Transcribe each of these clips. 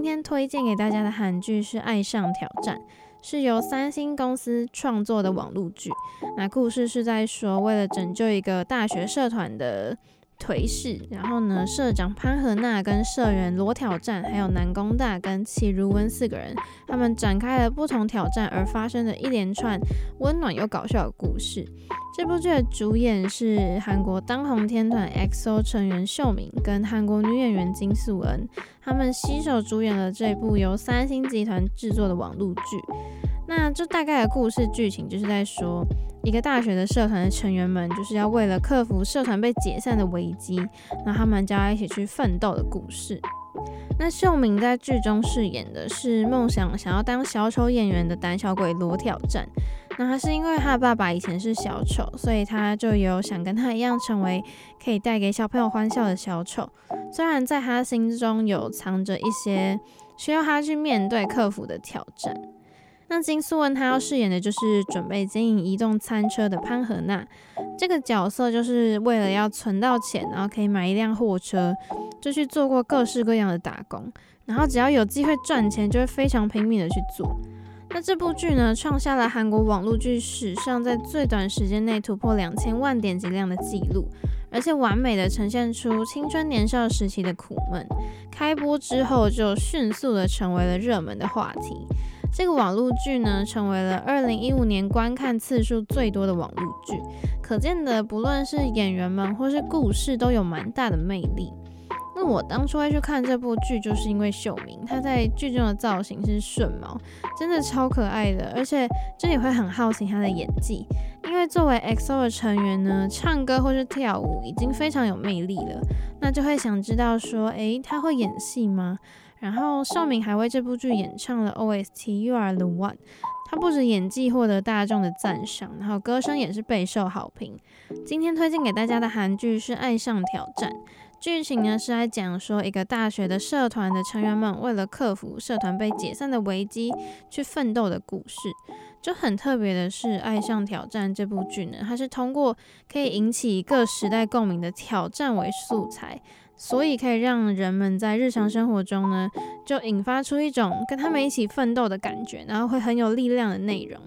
今天推荐给大家的韩剧是《爱上挑战》，是由三星公司创作的网络剧。那故事是在说，为了拯救一个大学社团的颓势，然后呢，社长潘和娜跟社员罗挑战，还有南宫大跟齐如温四个人，他们展开了不同挑战而发生的一连串温暖又搞笑的故事。这部剧的主演是韩国当红天团 XO 成员秀敏跟韩国女演员金素恩，他们携手主演了这部由三星集团制作的网络剧。那这大概的故事剧情就是在说，一个大学的社团的成员们，就是要为了克服社团被解散的危机，那他们就要一起去奋斗的故事。那秀敏在剧中饰演的是梦想想要当小丑演员的胆小鬼罗挑战。那他是因为他的爸爸以前是小丑，所以他就有想跟他一样成为可以带给小朋友欢笑的小丑。虽然在他心中有藏着一些需要他去面对克服的挑战。那金素问她要饰演的就是准备经营移动餐车的潘和娜，这个角色就是为了要存到钱，然后可以买一辆货车，就去做过各式各样的打工，然后只要有机会赚钱，就会非常拼命的去做。那这部剧呢，创下了韩国网络剧史上在最短时间内突破两千万点击量的记录，而且完美的呈现出青春年少时期的苦闷。开播之后就迅速的成为了热门的话题。这个网络剧呢，成为了二零一五年观看次数最多的网络剧，可见的不论是演员们或是故事，都有蛮大的魅力。那我当初会去看这部剧，就是因为秀明他在剧中的造型是顺毛，真的超可爱的，而且这里会很好奇他的演技，因为作为 X O 的成员呢，唱歌或是跳舞已经非常有魅力了，那就会想知道说，诶，他会演戏吗？然后邵敏还为这部剧演唱了 OST You Are the One，她不止演技获得大众的赞赏，然后歌声也是备受好评。今天推荐给大家的韩剧是《爱上挑战》，剧情呢是来讲说一个大学的社团的成员们为了克服社团被解散的危机去奋斗的故事。就很特别的是，《爱上挑战》这部剧呢，它是通过可以引起各时代共鸣的挑战为素材。所以可以让人们在日常生活中呢，就引发出一种跟他们一起奋斗的感觉，然后会很有力量的内容，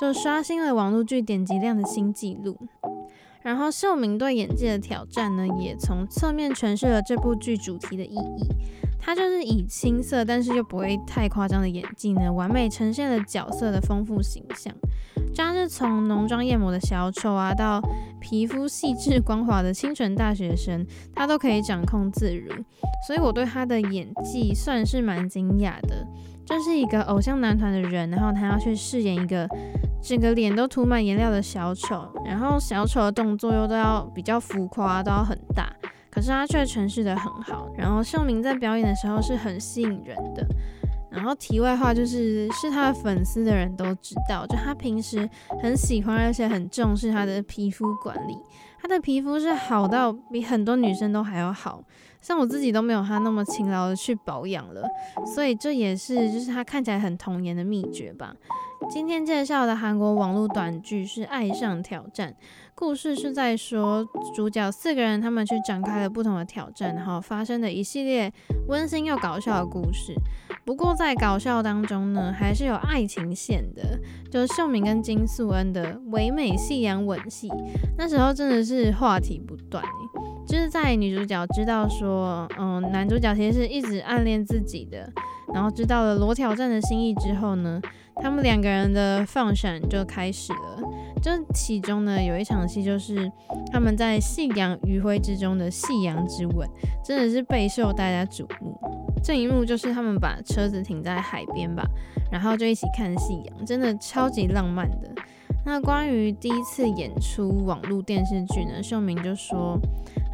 就刷新了网络剧点击量的新纪录。然后秀敏对演技的挑战呢，也从侧面诠释了这部剧主题的意义。他就是以青涩但是又不会太夸张的演技呢，完美呈现了角色的丰富形象。像是从浓妆艳抹的小丑啊，到皮肤细致光滑的清纯大学生，他都可以掌控自如。所以我对他的演技算是蛮惊讶的。就是一个偶像男团的人，然后他要去饰演一个整个脸都涂满颜料的小丑，然后小丑的动作又都要比较浮夸，都要很大，可是他却诠释得很好。然后秀明在表演的时候是很吸引人的。然后题外话就是，是他的粉丝的人都知道，就他平时很喜欢而且很重视他的皮肤管理，他的皮肤是好到比很多女生都还要好，像我自己都没有他那么勤劳的去保养了，所以这也是就是他看起来很童颜的秘诀吧。今天介绍的韩国网络短剧是《爱上挑战》。故事是在说主角四个人，他们去展开了不同的挑战，然后发生的一系列温馨又搞笑的故事。不过在搞笑当中呢，还是有爱情线的，就是秀敏跟金素恩的唯美夕阳吻戏，那时候真的是话题不断。就是在女主角知道说，嗯，男主角其实是一直暗恋自己的，然后知道了罗挑战的心意之后呢，他们两个人的放闪就开始了。就其中呢，有一场戏就是他们在夕阳余晖之中的夕阳之吻，真的是备受大家瞩目。这一幕就是他们把车子停在海边吧，然后就一起看夕阳，真的超级浪漫的。那关于第一次演出网络电视剧呢，秀明就说，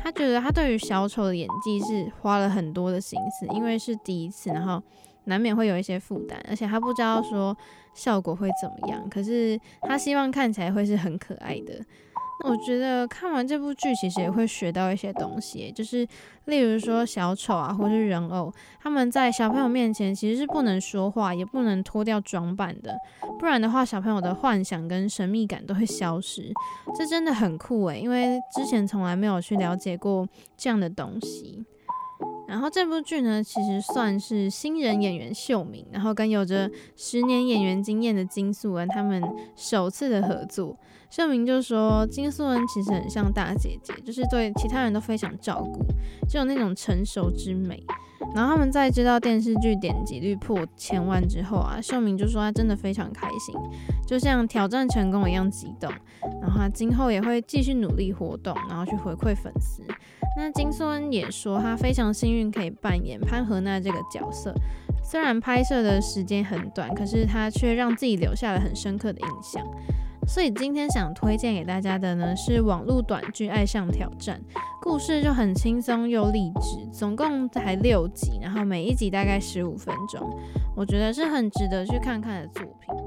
他觉得他对于小丑的演技是花了很多的心思，因为是第一次，然后。难免会有一些负担，而且他不知道说效果会怎么样，可是他希望看起来会是很可爱的。那我觉得看完这部剧，其实也会学到一些东西，就是例如说小丑啊，或是人偶，他们在小朋友面前其实是不能说话，也不能脱掉装扮的，不然的话，小朋友的幻想跟神秘感都会消失。这真的很酷诶，因为之前从来没有去了解过这样的东西。然后这部剧呢，其实算是新人演员秀明，然后跟有着十年演员经验的金素恩他们首次的合作。秀明就说，金素恩其实很像大姐姐，就是对其他人都非常照顾，就有那种成熟之美。然后他们在知道电视剧点击率破千万之后啊，秀明就说他真的非常开心，就像挑战成功一样激动。然后他今后也会继续努力活动，然后去回馈粉丝。那金素恩也说，他非常幸运可以扮演潘和娜这个角色，虽然拍摄的时间很短，可是他却让自己留下了很深刻的印象。所以今天想推荐给大家的呢，是网络短剧《爱上挑战》，故事就很轻松又励志，总共才六集，然后每一集大概十五分钟，我觉得是很值得去看看的作品。